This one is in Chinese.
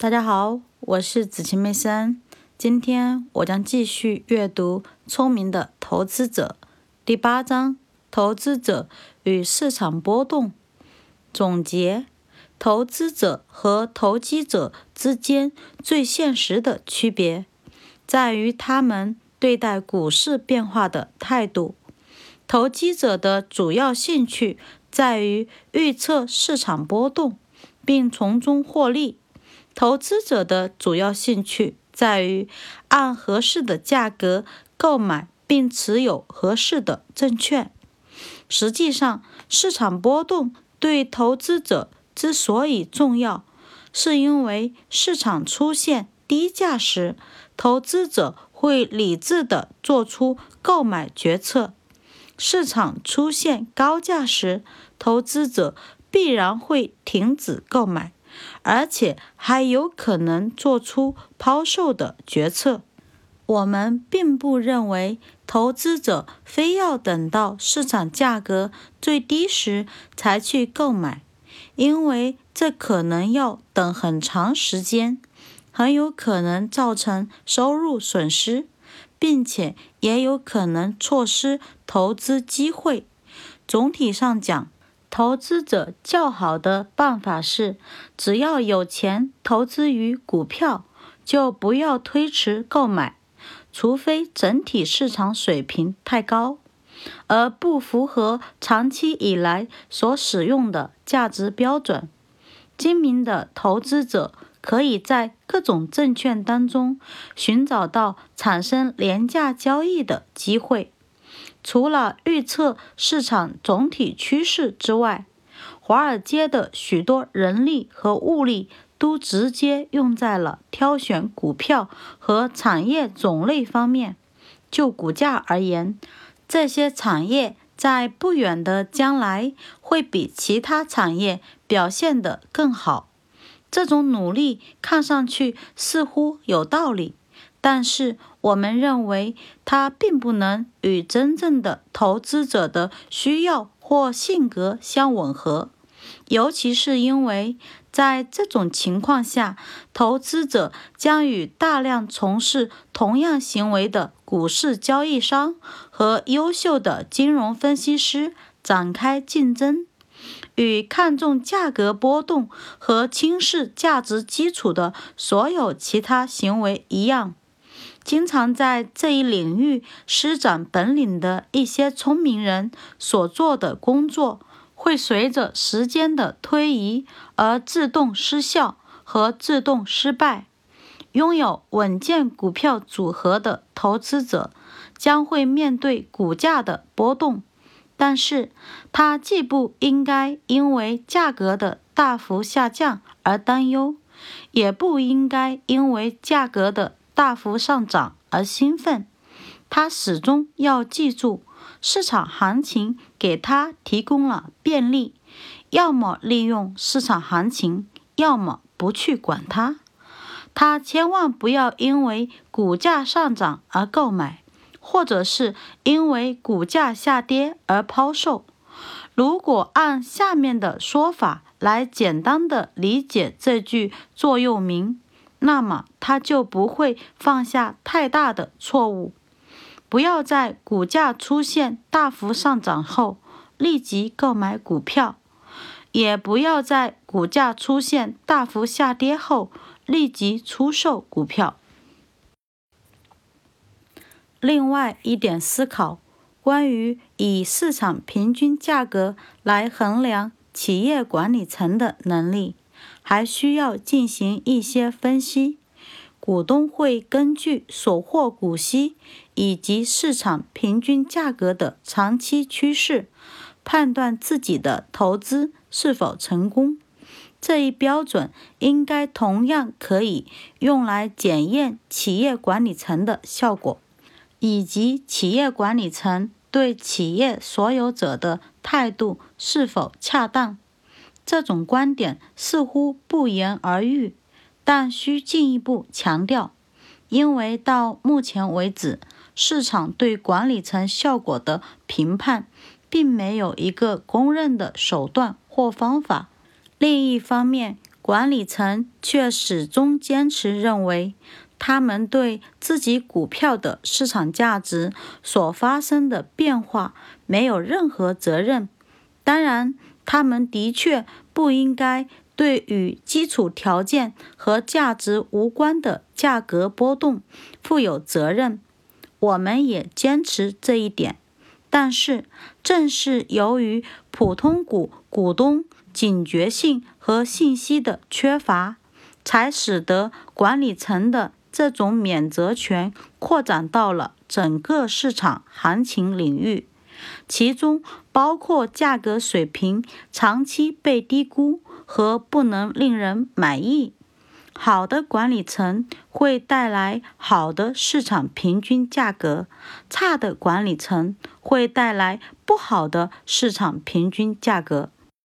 大家好，我是子晴妹森。今天我将继续阅读《聪明的投资者》第八章：投资者与市场波动。总结：投资者和投机者之间最现实的区别，在于他们对待股市变化的态度。投机者的主要兴趣在于预测市场波动，并从中获利。投资者的主要兴趣在于按合适的价格购买并持有合适的证券。实际上，市场波动对投资者之所以重要，是因为市场出现低价时，投资者会理智地做出购买决策；市场出现高价时，投资者必然会停止购买。而且还有可能做出抛售的决策。我们并不认为投资者非要等到市场价格最低时才去购买，因为这可能要等很长时间，很有可能造成收入损失，并且也有可能错失投资机会。总体上讲，投资者较好的办法是，只要有钱投资于股票，就不要推迟购买，除非整体市场水平太高，而不符合长期以来所使用的价值标准。精明的投资者可以在各种证券当中寻找到产生廉价交易的机会。除了预测市场总体趋势之外，华尔街的许多人力和物力都直接用在了挑选股票和产业种类方面。就股价而言，这些产业在不远的将来会比其他产业表现得更好。这种努力看上去似乎有道理。但是，我们认为它并不能与真正的投资者的需要或性格相吻合，尤其是因为在这种情况下，投资者将与大量从事同样行为的股市交易商和优秀的金融分析师展开竞争，与看重价格波动和轻视价值基础的所有其他行为一样。经常在这一领域施展本领的一些聪明人所做的工作，会随着时间的推移而自动失效和自动失败。拥有稳健股票组合的投资者将会面对股价的波动，但是他既不应该因为价格的大幅下降而担忧，也不应该因为价格的。大幅上涨而兴奋，他始终要记住，市场行情给他提供了便利，要么利用市场行情，要么不去管它。他千万不要因为股价上涨而购买，或者是因为股价下跌而抛售。如果按下面的说法来简单的理解这句座右铭。那么他就不会犯下太大的错误。不要在股价出现大幅上涨后立即购买股票，也不要在股价出现大幅下跌后立即出售股票。另外一点思考，关于以市场平均价格来衡量企业管理层的能力。还需要进行一些分析。股东会根据所获股息以及市场平均价格的长期趋势，判断自己的投资是否成功。这一标准应该同样可以用来检验企业管理层的效果，以及企业管理层对企业所有者的态度是否恰当。这种观点似乎不言而喻，但需进一步强调，因为到目前为止，市场对管理层效果的评判并没有一个公认的手段或方法。另一方面，管理层却始终坚持认为，他们对自己股票的市场价值所发生的变化没有任何责任。当然，他们的确不应该对与基础条件和价值无关的价格波动负有责任。我们也坚持这一点。但是，正是由于普通股股东警觉性和信息的缺乏，才使得管理层的这种免责权扩展到了整个市场行情领域，其中包括价格水平长期被低估和不能令人满意。好的管理层会带来好的市场平均价格，差的管理层会带来不好的市场平均价格。